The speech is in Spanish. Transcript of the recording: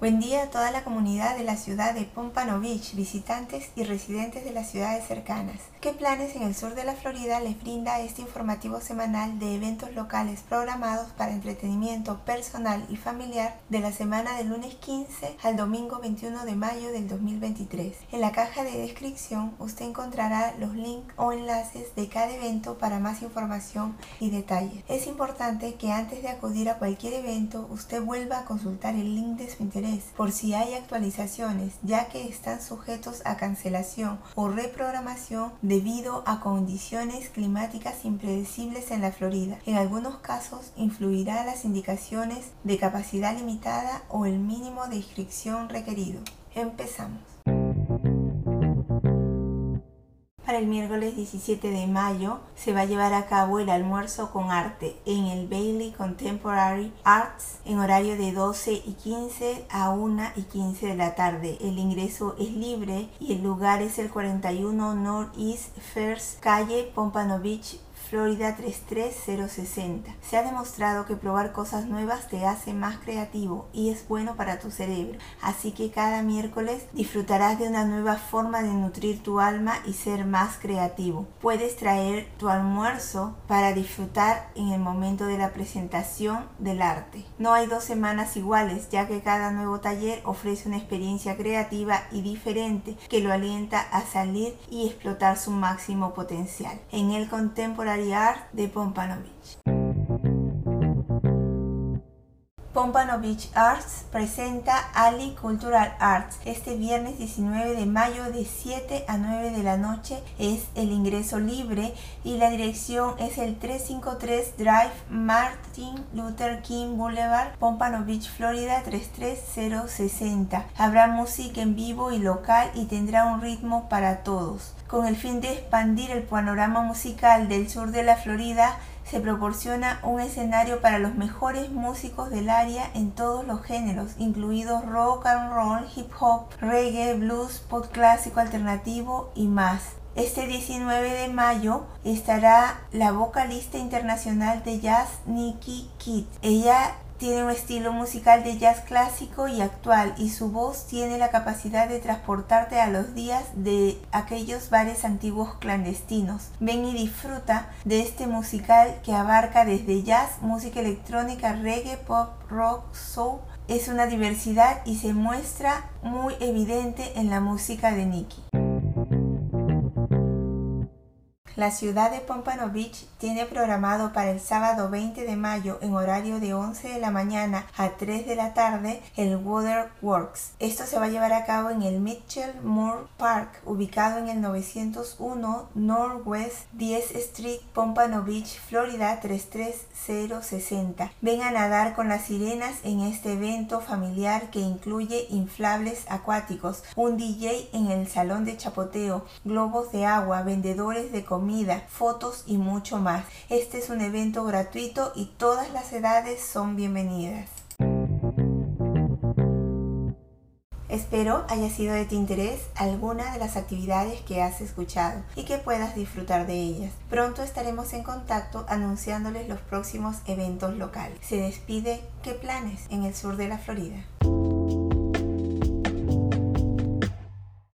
Buen día a toda la comunidad de la ciudad de Pompano Beach, visitantes y residentes de las ciudades cercanas. ¿Qué planes en el sur de la Florida les brinda este informativo semanal de eventos locales programados para entretenimiento personal y familiar de la semana del lunes 15 al domingo 21 de mayo del 2023? En la caja de descripción usted encontrará los links o enlaces de cada evento para más información y detalles. Es importante que antes de acudir a cualquier evento usted vuelva a consultar el link de su interés por si hay actualizaciones, ya que están sujetos a cancelación o reprogramación debido a condiciones climáticas impredecibles en la Florida. En algunos casos influirá las indicaciones de capacidad limitada o el mínimo de inscripción requerido. Empezamos. El miércoles 17 de mayo se va a llevar a cabo el almuerzo con arte en el Bailey Contemporary Arts en horario de 12 y 15 a 1 y 15 de la tarde. El ingreso es libre y el lugar es el 41 Northeast First Calle Pompano Beach, Florida 33060. Se ha demostrado que probar cosas nuevas te hace más creativo y es bueno para tu cerebro. Así que cada miércoles disfrutarás de una nueva forma de nutrir tu alma y ser más creativo. Puedes traer tu almuerzo para disfrutar en el momento de la presentación del arte. No hay dos semanas iguales ya que cada nuevo taller ofrece una experiencia creativa y diferente que lo alienta a salir y explotar su máximo potencial. En el contemporáneo de Pompano Beach. Pompano Beach Arts presenta Ali Cultural Arts. Este viernes 19 de mayo de 7 a 9 de la noche es el ingreso libre y la dirección es el 353 Drive Martin Luther King Boulevard, Pompano Beach, Florida 33060. Habrá música en vivo y local y tendrá un ritmo para todos. Con el fin de expandir el panorama musical del sur de la Florida, se proporciona un escenario para los mejores músicos del área en todos los géneros, incluidos rock and roll, hip hop, reggae, blues, pop clásico alternativo y más. Este 19 de mayo estará la vocalista internacional de jazz Nikki Kidd. Ella tiene un estilo musical de jazz clásico y actual y su voz tiene la capacidad de transportarte a los días de aquellos bares antiguos clandestinos. Ven y disfruta de este musical que abarca desde jazz, música electrónica, reggae, pop, rock, soul. Es una diversidad y se muestra muy evidente en la música de Nicky. La ciudad de Pompano Beach tiene programado para el sábado 20 de mayo en horario de 11 de la mañana a 3 de la tarde el Water Works. Esto se va a llevar a cabo en el Mitchell Moore Park, ubicado en el 901 Northwest 10 Street, Pompano Beach, Florida 33060. Ven a nadar con las sirenas en este evento familiar que incluye inflables acuáticos, un DJ en el salón de chapoteo, globos de agua, vendedores de comida, fotos y mucho más. Este es un evento gratuito y todas las edades son bienvenidas. Espero haya sido de tu interés alguna de las actividades que has escuchado y que puedas disfrutar de ellas. Pronto estaremos en contacto anunciándoles los próximos eventos locales. Se despide ¿Qué planes en el sur de la Florida?